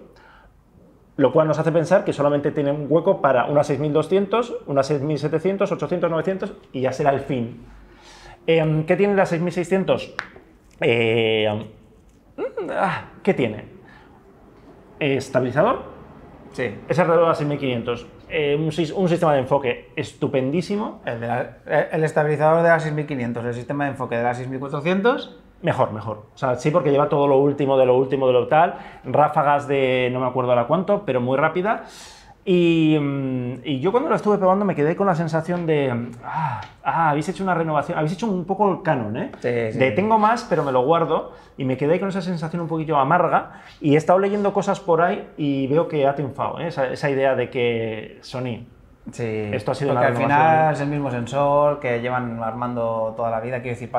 Lo cual nos hace pensar que solamente tiene un hueco para una 6200, una 6700, 800, 900 y ya será el fin. Em, ¿Qué tiene la 6600? Eh, mm, ah, ¿Qué tiene? Estabilizador, Sí. ese reloj a 6500. Eh, un, un sistema de enfoque estupendísimo. El, de la- eh, el estabilizador de la 6500, el sistema de enfoque de la 6400. Mejor, mejor. O sea, sí, porque lleva todo lo último de lo último de lo tal. Ráfagas de no me acuerdo ahora cuánto, pero muy rápida. Y, mm, y yo cuando lo estuve probando me quedé con la sensación de. Ah, ah, habéis hecho una renovación. Habéis hecho un poco el canon, ¿eh? Sí, sí. De tengo más, pero me lo guardo. Y me quedé con esa sensación un poquillo amarga. Y he estado leyendo cosas por ahí y veo que ha triunfado, ¿eh? esa, esa idea de que Sony Sí. Esto ha sido Porque una al final es el mismo sensor que llevan armando toda la vida. Quiero decir,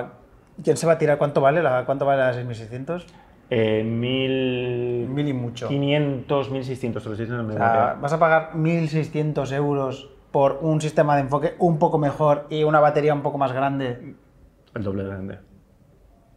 ¿quién se va a tirar? ¿Cuánto vale la, cuánto vale la 6600? Eh, 1500, Mil y mucho. 1600, te lo estoy diciendo en O memoria. sea, vas a pagar 1.600 euros por un sistema de enfoque un poco mejor y una batería un poco más grande. El doble de grande.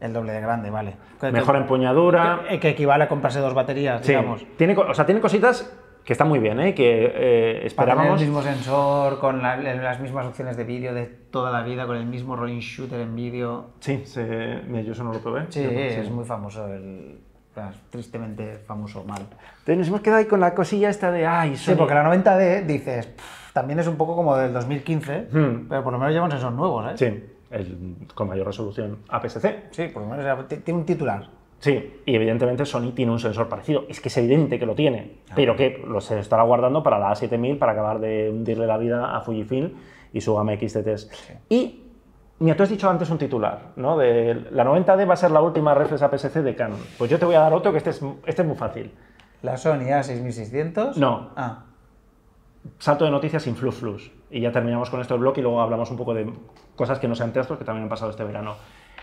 El doble de grande, vale. Que- Mejor empuñadura. que, que equivale a comprarse dos baterías, Sí, digamos. tiene, o sea, tiene cositas que están muy bien, ¿eh? que eh, Para tener esperábamos. el mismo sensor, con la- las mismas opciones de vídeo de toda la vida, con el mismo rolling shooter en vídeo. Sí, se- yo eso no lo probé. Sí, Yo- es muy famoso, el, tristemente famoso mal. Entonces nos hemos quedado ahí con la cosilla esta de, ay, Sí, Sony". porque la 90D dices, "Pff, también es un poco como del 2015, Hmm. pero por lo menos llevan sensores nuevos, ¿eh? Sí, el- con mayor resolución APS-C. Sí, por lo menos tiene un titular. Sí, y evidentemente Sony tiene un sensor parecido. Es que es evidente que lo tiene, pero que lo se estará guardando para la A7000 para acabar de hundirle la vida a Fujifilm y su gama XT3. Y, mira, tú has dicho antes un titular, ¿no? De la 90D va a ser la última reflex APS-C de Canon. Pues yo te voy a dar otro que este es, este es muy fácil. La Sony A6600. No. Ah, Salto de noticias sin flux flux. Y ya terminamos con esto el blog y luego hablamos un poco de cosas que no sean textos que también han pasado este verano.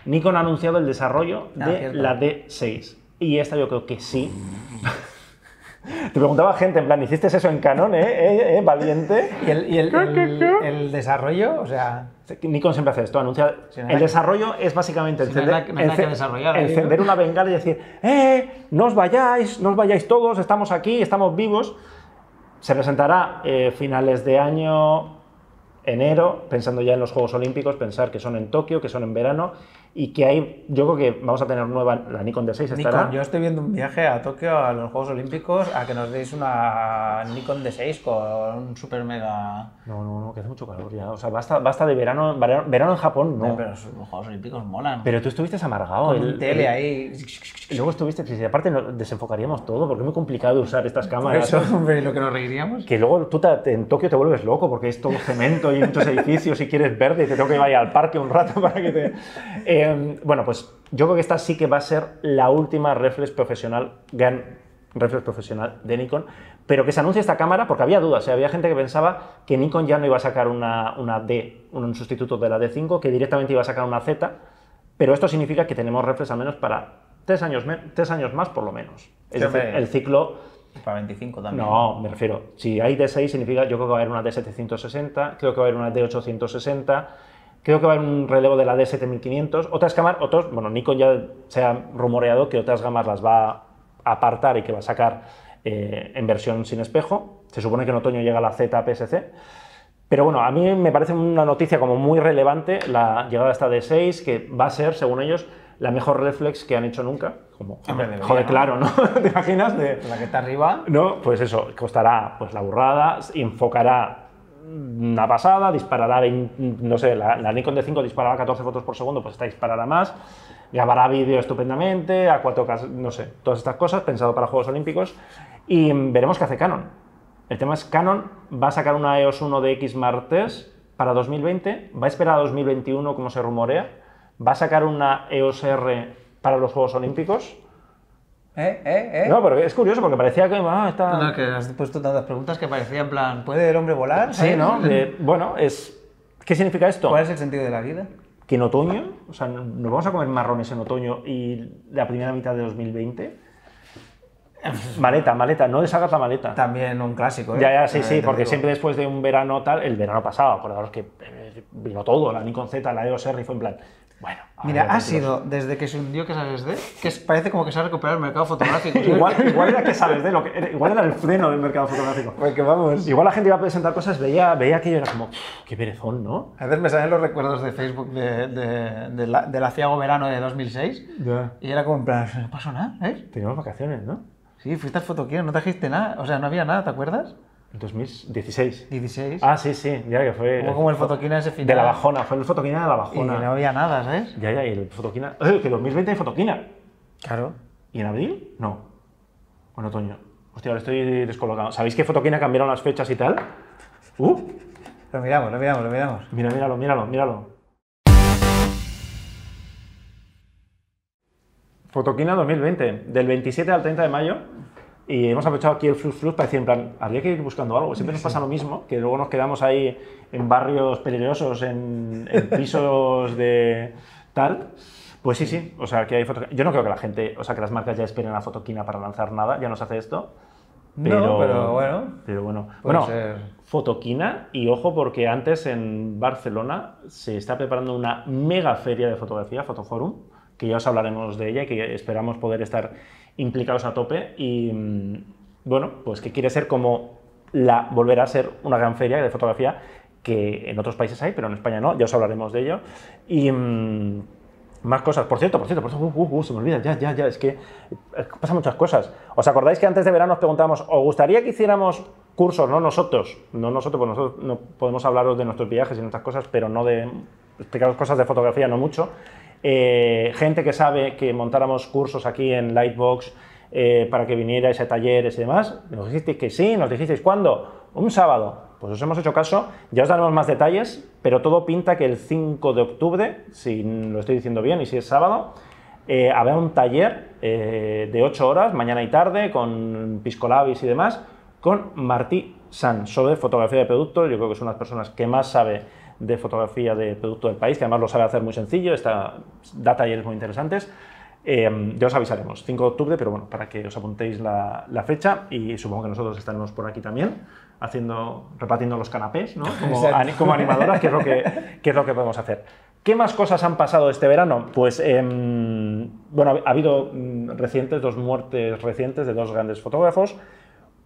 Nikon ha anunciado el desarrollo Ah, de cierto. la D6. Y esta yo creo que sí. (laughs) Te preguntaba gente, en plan, ¿hiciste eso en Canon, eh? ¿Eh? ¿Eh? ¿Valiente? ¿Y el, y el- el- el desarrollo? O sea, Nikon siempre hace esto, anuncia... No el que- desarrollo es básicamente no hay encender, que- no hay nada que ence- desarrollar ahí, ¿no? encender una bengala y decir, ¡eh! No os vayáis, no os vayáis todos, estamos aquí, estamos vivos. Se presentará eh, finales de año, enero, pensando ya en los Juegos Olímpicos, pensar que son en Tokio, que son en verano y que hay, yo creo que vamos a tener nueva, la Nikon D6 estará. Nikon, yo estoy viendo un viaje a Tokio a los Juegos Olímpicos a que nos deis una Nikon D6 con un super mega. No, no, no, que hace mucho calor ya. O sea, basta, basta de verano, verano, verano en Japón, no. Pero los Juegos Olímpicos molan. Pero tú estuviste amargado. con el- un tele el- ahí. Y luego estuviste, si aparte no- desenfocaríamos todo, porque es muy complicado usar estas Por cámaras. eso, hombre, lo que nos reiríamos. Que luego tú te- en Tokio te vuelves loco porque es todo cemento y muchos (laughs) edificios y quieres verde y te tengo que ir al parque un rato (laughs) para que te... Eh, bueno, pues yo creo que esta sí que va a ser la última reflex profesional, gran reflex profesional de Nikon, pero que se anuncia esta cámara porque había dudas, ¿eh? había gente que pensaba que Nikon ya no iba a sacar una, una D, un sustituto de la D5, que directamente iba a sacar una Z, pero esto significa que tenemos reflex al menos para tres años, tres años más por lo menos. Es Sí, decir, hombre. el ciclo Para 25 también. no, me refiero. Si hay D6 significa, yo creo que va a haber una D760, creo que va a haber una D860, creo que va a haber un relevo de la D7500. Otras cámaras, otros, bueno, Nikon ya se ha rumoreado que otras gamas las va a apartar y que va a sacar eh, en versión sin espejo. Se supone que en otoño llega la Z PSC. Pero bueno, a mí me parece una noticia como muy relevante la llegada de esta D6, que va a ser, según ellos, la mejor reflex que han hecho nunca. Como, Hombre, debería, joder, ¿no? claro, ¿no? (laughs) ¿Te imaginas? De, La que está arriba. no, pues eso, costará pues la burrada, enfocará una pasada, disparará, 20 no sé, la, la Nikon D5 disparará 14 fotos por segundo, pues esta disparará más, grabará vídeo estupendamente, a 4K, no sé, todas estas cosas, pensado para Juegos Olímpicos, y veremos qué hace Canon. El tema es, Canon va a sacar una EOS 1 de X Martes para 2020, va a esperar a 2021 como se rumorea, va a sacar una EOS R para los Juegos Olímpicos, ¿Eh? ¿Eh? ¿Eh? no, pero es curioso porque parecía que ah, está... No, que has puesto tantas preguntas que parecía en plan, ¿puede el hombre volar? Sí, ¿Sabes? ¿no? De- bueno, es... ¿Qué significa esto? ¿Cuál es el sentido de la vida? Que en otoño, o sea, nos vamos a comer marrones en otoño y la primera mitad de 2020. Maleta, maleta, no deshagas la maleta. También un clásico, ¿eh? Ya, ya, sí, Eh, sí, porque digo. siempre después de un verano tal, el verano pasado, acordaros que eh, vino todo, la Nikon Z, la EOS R y fue en plan, bueno. Mira, ha sido desde que se hundió que sabes de, que parece como que se ha recuperado el mercado fotográfico. igual, igual era que sabes de lo que era- igual era el freno del mercado fotográfico. Porque vamos. Igual la gente iba a presentar cosas, veía, veía aquello y era como, "Uf, qué perezón, ¿no? A veces me salen los recuerdos de Facebook de, de, de la, del aciago verano de 2006 Ya. y era como en plan, no pasó nada, ¿eh? Teníamos vacaciones, ¿no? Sí, fuiste al fotoquino, no trajiste nada, o sea, no había nada, ¿te acuerdas? En 2016. 16. Ah, sí, sí, ya que fue. Hubo como el fotoquina ese final. De la bajona, fue el fotoquina de la Y bajona. no había nada, ¿sabes? Ya, ya, y el fotoquina. ¡Eh, que 2020 hay fotoquina! Claro. ¿Y en abril? No. O en otoño. Hostia, ahora estoy descolocado. ¿Sabéis que fotoquina cambiaron las fechas y tal? ¡Uh! Lo miramos, lo miramos, lo miramos. Mira, míralo, míralo, míralo. Fotoquina 2020, del 27 al 30 de mayo. Y hemos aprovechado aquí el Flux Flux para decir, en plan, habría que ir buscando algo. Siempre nos pasa lo mismo, que luego nos quedamos ahí en barrios peligrosos, en, en (laughs) pisos de tal. Pues sí, sí, o sea, que hay. Yo no creo que la gente, o sea, que las marcas ya esperen a fotoquina para lanzar nada, ya no se hace esto. No, pero bueno. Pero bueno. Bueno. Fotoquina, y ojo porque antes en Barcelona se está preparando una mega feria de fotografía, Fotoforum, que ya os hablaremos de ella y que esperamos poder estar implicados a tope. Y mm, bueno, pues que quiere ser como la, volver a ser una gran feria de fotografía que en otros países hay, pero en España no, ya os hablaremos de ello. Y mm, más cosas. Por cierto, por cierto, por cierto, uh, uh, uh, se me olvida, ya, ya, ya, es que eh, pasan muchas cosas. ¿Os acordáis que antes de verano os preguntábamos, ¿os gustaría que hiciéramos cursos, no nosotros, no nosotros, pues nosotros no podemos hablaros de nuestros viajes y nuestras cosas, pero no de explicaros cosas de fotografía, no mucho. Eh, gente que sabe que montáramos cursos aquí en Lightbox eh, para que vinierais a talleres y demás, nos dijisteis que sí, nos dijisteis cuándo, un sábado. Pues os hemos hecho caso, ya os daremos más detalles, pero todo pinta que el 5 de octubre, si lo estoy diciendo bien y si es sábado, eh, habrá un taller de 8 horas, mañana y tarde, con piscolabis y demás, con Martí San, sobre fotografía de producto. Yo creo que es una de las personas que más sabe de fotografía de producto del país, que además lo sabe hacer muy sencillo, está, da talleres muy interesantes. Eh, ya os avisaremos, 5 de octubre, pero bueno, para que os apuntéis la, la, fecha y supongo que nosotros estaremos por aquí también, haciendo, repartiendo los canapés, ¿no? (laughs) como, ani, como animadoras, que es, lo que, que es lo que podemos hacer. ¿Qué más cosas han pasado este verano? Pues, eh, bueno, ha habido mm, recientes, dos muertes recientes de dos grandes fotógrafos.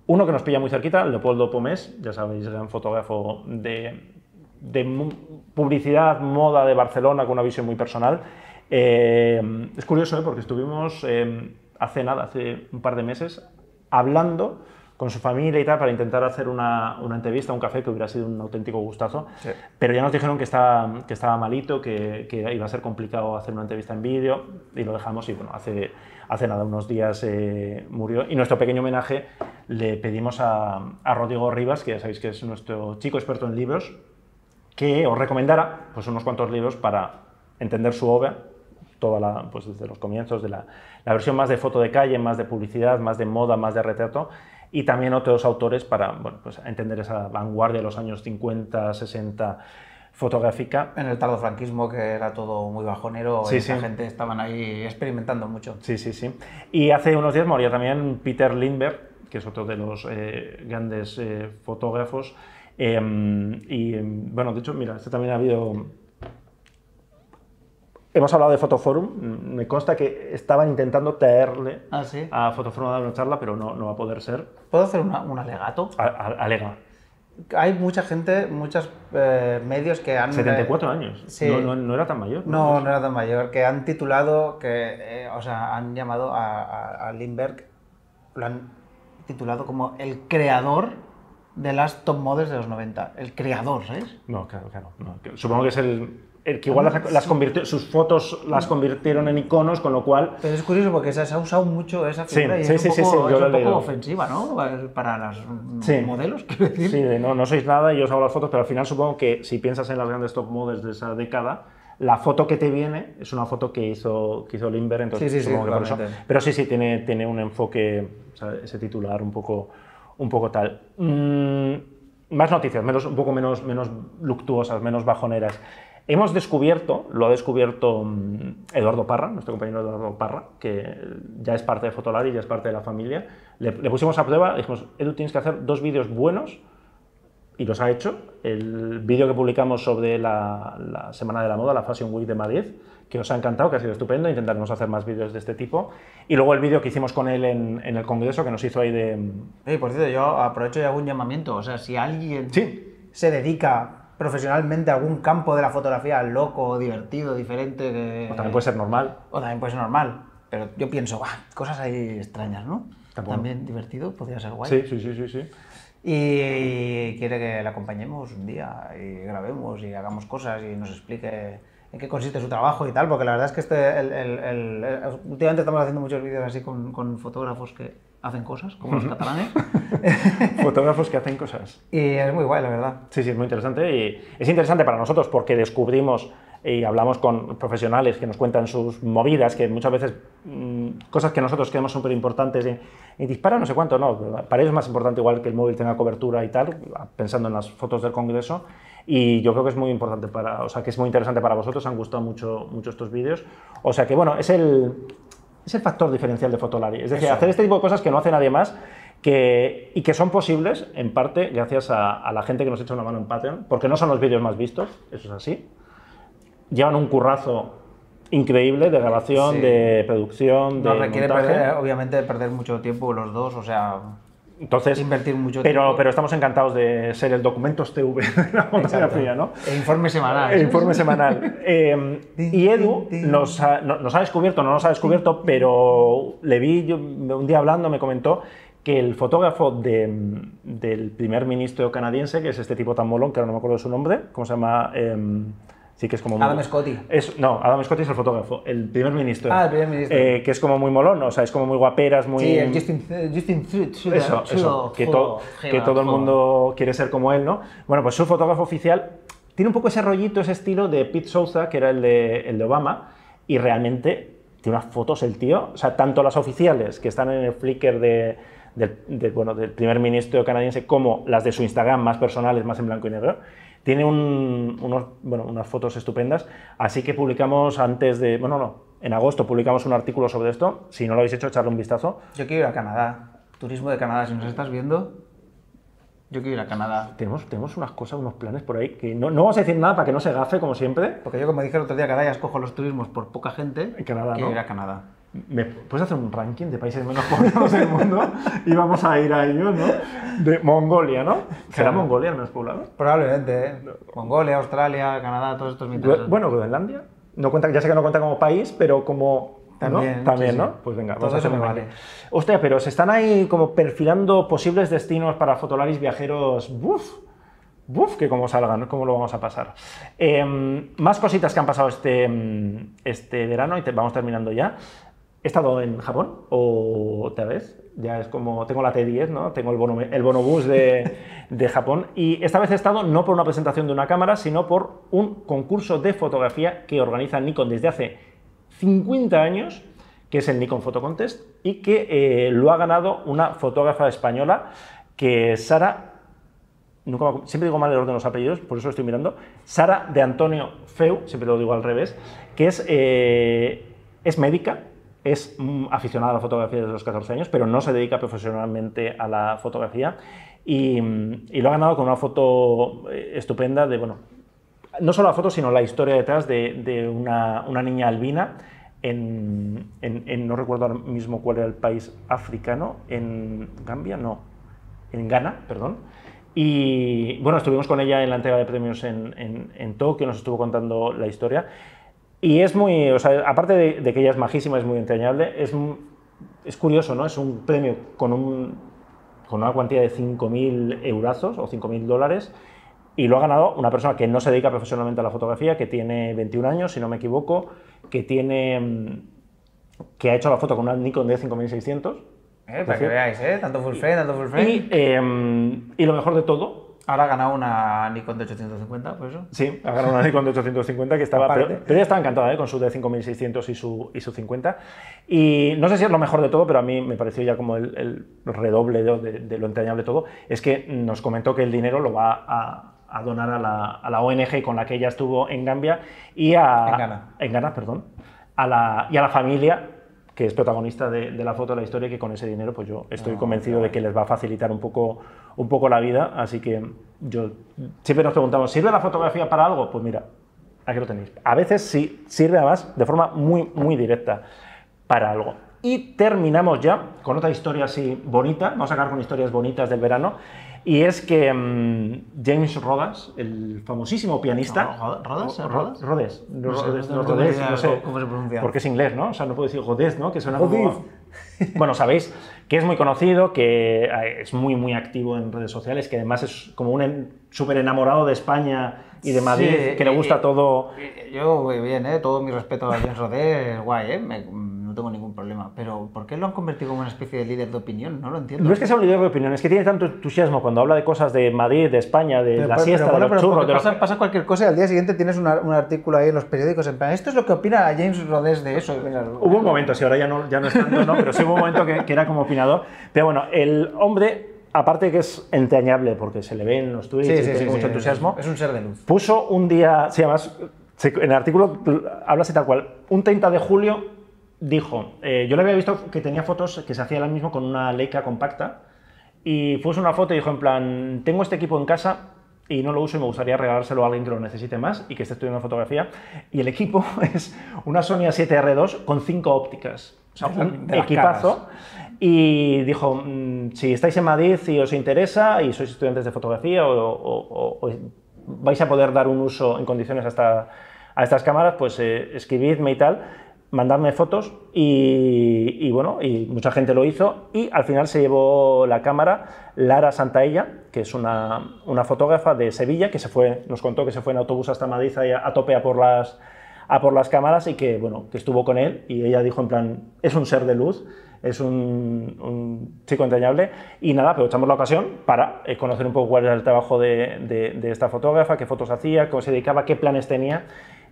Uno que nos pilla muy cerquita, Leopoldo Pomés, ya sabéis, gran fotógrafo de, de publicidad, moda de Barcelona, con una visión muy personal. Eh, es curioso, ¿eh? porque estuvimos eh, hace nada, hace un par de meses, hablando con su familia y tal para intentar hacer una, una, entrevista, un café que hubiera sido un auténtico gustazo. Sí. Pero ya nos dijeron que estaba, que estaba malito, que, que, iba a ser complicado hacer una entrevista en vídeo y lo dejamos y bueno, hace, hace nada, unos días eh, murió. Y nuestro pequeño homenaje le pedimos a, a, Rodrigo Rivas, que ya sabéis que es nuestro chico experto en libros, que os recomendara pues, unos cuantos libros para entender su obra, toda la, pues desde los comienzos de la, la versión más de foto de calle, más de publicidad, más de moda, más de retrato y también otros autores para bueno, pues entender esa vanguardia de los años 50, 60 fotográfica. En el tardofranquismo, que era todo muy bajonero, Sí, y sí. gente estaban ahí experimentando mucho. Sí, sí, sí. Y hace unos días moría también Peter Lindbergh, que es otro de los eh, grandes eh, fotógrafos. Eh, y bueno, de hecho, mira, este también ha habido Hemos hablado de Fotoforum, me consta que estaban intentando traerle ¿Ah, sí? a Fotoforum a dar una charla, pero no, no va a poder ser. ¿Puedo hacer una, un alegato? A, a, alega. Hay mucha gente, muchos eh, medios que han... 74 años, Sí. no, no, no era tan mayor. No, no era tan mayor, que han titulado, que, eh, o sea, han llamado a, a, a Lindbergh, lo han titulado como el creador de las top models de los 90. El creador, ¿sabes? No, claro, claro. no. Supongo que es el, el que igual las, las convirtió, sus fotos las convirtieron en iconos, con lo cual... Pero es curioso porque se, ha usado mucho esa Sí, figura y sí, es un sí, sí, poco, sí, es un poco ofensiva, ¿no? Para las Sí. modelos, quiero decir. Sí, de no, no sois nada y yo os hago las fotos, pero al final supongo que si piensas en las grandes top models de esa década, la foto que te viene es una foto que hizo, que hizo Lindbergh, entonces Sí, sí, sí, supongo que por eso. Pero sí, sí, tiene, tiene un enfoque, o sea, ese titular un poco, un poco tal. Mm, más noticias, menos, un poco menos, menos luctuosas, menos bajoneras. Hemos descubierto, lo ha descubierto mm, Eduardo Parra, nuestro compañero Eduardo Parra, que ya es parte de Fotolari, ya es parte de la familia. Le, pusimos a prueba, dijimos, Edu, tienes que hacer dos vídeos buenos y los ha hecho. El vídeo que publicamos sobre la, Semana de la Moda, la Fashion Week de Madrid, que os ha encantado, que ha sido estupendo, intentaremos hacer más vídeos de este tipo. Y luego el vídeo que hicimos con él en, en, el Congreso, que nos hizo ahí de... Oye, por cierto, yo aprovecho y hago un llamamiento. O sea, si alguien Sí. se dedica profesionalmente a algún campo de la fotografía loco, divertido, diferente, que... O también puede ser normal. O también puede ser normal. Pero yo pienso, "Buah, cosas ahí extrañas, ¿no? Tampoco. También divertido, podría ser guay. Sí, sí, sí, sí. sí. Y quiere que le acompañemos un día y grabemos y hagamos cosas y nos explique en qué consiste su trabajo y tal, porque la verdad es que este, el, el, el, últimamente estamos haciendo muchos vídeos así con, con fotógrafos que hacen cosas, como los catalanes, (laughs) Fotógrafos que hacen cosas. y es muy guay, la verdad. Sí, sí, es muy interesante. Y es interesante para nosotros porque descubrimos y hablamos con profesionales que nos cuentan sus movidas, que muchas veces mmm, cosas que nosotros creemos súper importantes y, y, dispara no sé cuánto, no, para ellos es más importante igual que el móvil tenga cobertura y tal, pensando en las fotos del Congreso. Y yo creo que es muy importante para, o sea, que es muy interesante para vosotros, han gustado mucho, mucho estos vídeos. O sea que bueno, es el, es el factor diferencial de Fotolari. Es decir, Eso. hacer este tipo de cosas que no hace nadie más que, y que son posibles, en parte, gracias a, a, la gente que nos echa una mano en Patreon, porque no son los vídeos más vistos, eso es así. Llevan un currazo increíble de grabación, Sí. de producción, No de requiere, montaje. perder, obviamente, perder mucho tiempo los dos, o sea, Entonces, invertir mucho pero, tiempo. pero estamos encantados de ser el Documentos TV (laughs) de la fotografía, ¿no? El informe semanal. El informe semanal. (laughs) Eh, y Edu nos ha, no- nos ha descubierto, no nos ha descubierto, pero le vi yo un día hablando, me comentó que el fotógrafo de- del primer ministro canadiense, que es este tipo tan molón, que ahora no me acuerdo de su nombre, ¿cómo se llama? Em, sí que es como... muy- Adam Scotty. es, no, Adam Scott es el fotógrafo, el primer ministro. Ah, el primer ministro. Eh, que es como muy molón, o sea, es como muy guaperas, muy... Sí, el Justin, Justin Trudeau. Eso, eso, que, to- que todo el mundo quiere ser como él, ¿no? Bueno, pues su fotógrafo oficial tiene un poco ese rollito, ese estilo de Pete Souza, que era el de, el de Obama, y realmente tiene unas fotos el tío, o sea, tanto las oficiales que están en el Flickr de, del, de, bueno, del primer ministro canadiense, como las de su Instagram más personales, más en blanco y negro, tiene un- unos, bueno, unas fotos estupendas, así que publicamos antes de, bueno, no, en agosto publicamos un artículo sobre esto, si no lo habéis hecho, echarle un vistazo, Yo quiero ir a Canadá. Turismo de Canadá, si nos estás viendo. Yo quiero ir a Canadá. Tenemos, tenemos unas cosas, unos planes por ahí que no, no vamos a decir nada para que no se gafe, como siempre. Porque yo, como dije el otro día, cada día escojo los turismos por poca gente. En Canadá, quiero ¿no? ir a Canadá. ¿Me puedes hacer un ranking de países menos poblados del mundo? Y vamos a ir a ellos, ¿no? De Mongolia, ¿no? ¿Será Claro. Mongolia el menos poblado? Probablemente, ¿eh? Mongolia, Australia, Canadá, todos estos me. Bueno, Groenlandia. No cuenta, ya sé que no cuenta como país, pero como... ¿no? También, También, sí, ¿no? sí. Pues venga, Todo vamos a hacer un vale. Hostia, pero se están ahí como perfilando posibles destinos para Fotolaris viajeros. ¡Buf! ¡Buf! Que como salgan, ¿cómo lo vamos a pasar? Eh, más cositas que han pasado este, mm, este verano y te, vamos terminando ya. He estado en Japón otra vez. Ya es como, tengo la T10, ¿no? Tengo el, bono, el bonobús de, (laughs) de Japón. Y esta vez he estado no por una presentación de una cámara, sino por un concurso de fotografía que organiza Nikon desde hace 50 años, que es el Nikon Photo Contest, y que eh, lo ha ganado una fotógrafa española, que es Sara, nunca siempre digo mal el orden de los apellidos, por eso lo estoy mirando, Sara de Antonio Feu, siempre lo digo al revés, que es, eh, es médica, es mm, aficionada a la fotografía desde los 14 años, pero no se dedica profesionalmente a la fotografía, y, mm, y lo ha ganado con una foto eh, estupenda de, bueno, no solo la foto, sino la historia detrás de, de una, una niña albina en, en- en- no recuerdo ahora mismo cuál era el país africano, en Gambia, no, en Ghana, perdón. Y bueno, estuvimos con ella en la entrega de premios en, en- Tokio, nos estuvo contando la historia. Y es muy, o sea, aparte de, de que ella es majísima, es muy entrañable, es, es curioso, ¿no? Es un premio con, un, con una cuantía de 5.000 eurazos o 5.000 dólares y lo ha ganado una persona que no se dedica profesionalmente a la fotografía, que tiene 21 años, si no me equivoco, que tiene mm, que ha hecho la foto con una Nikon D5600 Eh, para que veáis, ¿eh? Tanto full frame, tanto full frame. y, eh, y lo mejor de todo, Ahora ha ganado una Nikon de 850, por eso. sí, ha ganado una Nikon de 850 que estaba, pero, pero ella estaba encantada ¿eh? con su D5600 y su, y su 50. Y no sé si es lo mejor de todo, pero a mí me pareció ya como el, el redoble de, de- de lo entrañable todo, es que nos comentó que el dinero lo va a, a donar a la, a la ONG con la que ella estuvo en Gambia y a... En Ghana. En Ghana, perdón. A la, y a la familia que es protagonista de, de la foto de la historia y que con ese dinero pues yo estoy Ah, convencido de que les va a facilitar un poco, un poco la vida, así que yo siempre nos preguntamos, ¿sirve la fotografía para algo? Pues mira, aquí lo tenéis. A veces sí sirve además de forma muy, muy directa para algo. Y terminamos ya con otra historia así bonita, vamos a acabar con historias bonitas del verano, y es que mm, James Rodas, el famosísimo pianista... ¿Ro- Rodas? Ro- ¿Rodas? Rodes, no, sé, Rodes, no Rodés, no cómo se pronuncia. porque es inglés, ¿no? O sea, no puedo decir Godés, ¿no? Que suena como... (laughs) Bueno, sabéis que es muy conocido, que eh, es muy, muy activo en redes sociales, que además es como un súper enamorado de España y de Madrid, Sí, que le gusta todo... Yo voy bien, ¿eh? Todo mi respeto a James Rodé, es guay, ¿eh? Me- tengo ningún problema. Pero ¿por qué lo han convertido como una especie de líder de opinión? No lo entiendo. No es que sea un líder de opinión, es que tiene tanto entusiasmo cuando habla de cosas de Madrid, de España, de Pero, la pero, siesta, bueno, de pero los churros, de los... pasa, pasa cualquier cosa y al día siguiente tienes una- un artículo ahí en los periódicos en plan, esto es lo que opina James Rodés de eso. Hubo un momento, sí, ahora ya no, ya no es tanto, ¿no? pero sí hubo un momento que, que era como opinador. Pero bueno, el hombre, aparte que es entrañable, porque se le ve en los tweets Sí, y sí, tiene sí, mucho sí, entusiasmo, Es un ser de luz. puso un día, sí, además, en el artículo habla así tal cual, un 30 de julio dijo, eh, yo le había visto que tenía fotos que se hacía él mismo con una Leica compacta, y puso una foto y dijo en plan, tengo este equipo en casa y no lo uso y me gustaría regalárselo a alguien que lo necesite más y que esté estudiando fotografía, y el equipo (laughs) es una Sony A7R2 con cinco ópticas, o sea, De un de equipazo. Y dijo, mm, si estáis en Madrid y os interesa y sois estudiantes de fotografía o, o- o- o vais a poder dar un uso en condiciones a, esta- a estas cámaras, pues eh, escribidme y tal. Mandarme fotos y, bueno, y mucha gente lo hizo. Y al final se llevó la cámara Lara Santaella, que es una, una fotógrafa de Sevilla que se fue, nos contó que se fue en autobús hasta Madrid a, a tope a por las a por las cámaras y que, bueno, que estuvo con él. Y ella dijo en plan, es un ser de luz, es un, un chico entrañable y nada, aprovechamos la ocasión para eh, conocer un poco cuál era el trabajo de, de, de, esta fotógrafa, qué fotos hacía, cómo se dedicaba, qué planes tenía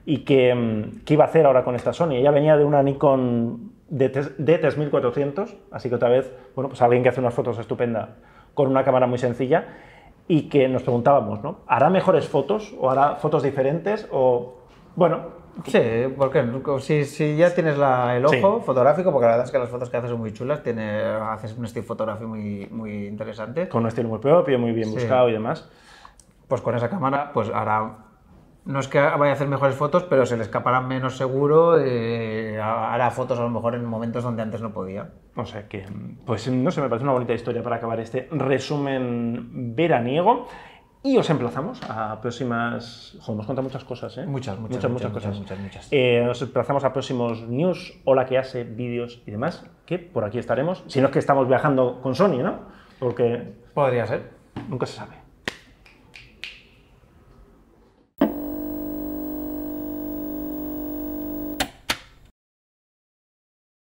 y qué, mm, qué iba a hacer ahora con esta Sony. Ella venía de una Nikon D3400, así que otra vez, bueno, pues alguien que hace unas fotos estupendas con una cámara muy sencilla y que nos preguntábamos, ¿no? ¿Hará mejores fotos o hará fotos diferentes o, bueno, Sí, porque si, si ya tienes la, el ojo sí. fotográfico, porque la verdad es que las fotos que haces son muy chulas, tiene, haces un estilo fotográfico muy, muy interesante. Con un estilo muy propio, muy bien sí. buscado y demás. Pues con esa cámara, pues hará. No es que vaya a hacer mejores fotos, pero se le escapará menos seguro. Eh, hará fotos a lo mejor en momentos donde antes no podía. O sea que, pues no sé, me parece una bonita historia para acabar este resumen veraniego. Y os emplazamos a próximas. Joder, nos cuenta muchas cosas, ¿eh? Muchas, muchas, muchas, muchas, muchas cosas. Muchas, muchas, eh, nos emplazamos a próximos news, hola que hace, vídeos y demás, que por aquí estaremos. Si no es que estamos viajando con Sony, ¿no? Porque. Podría ser. Nunca se sabe.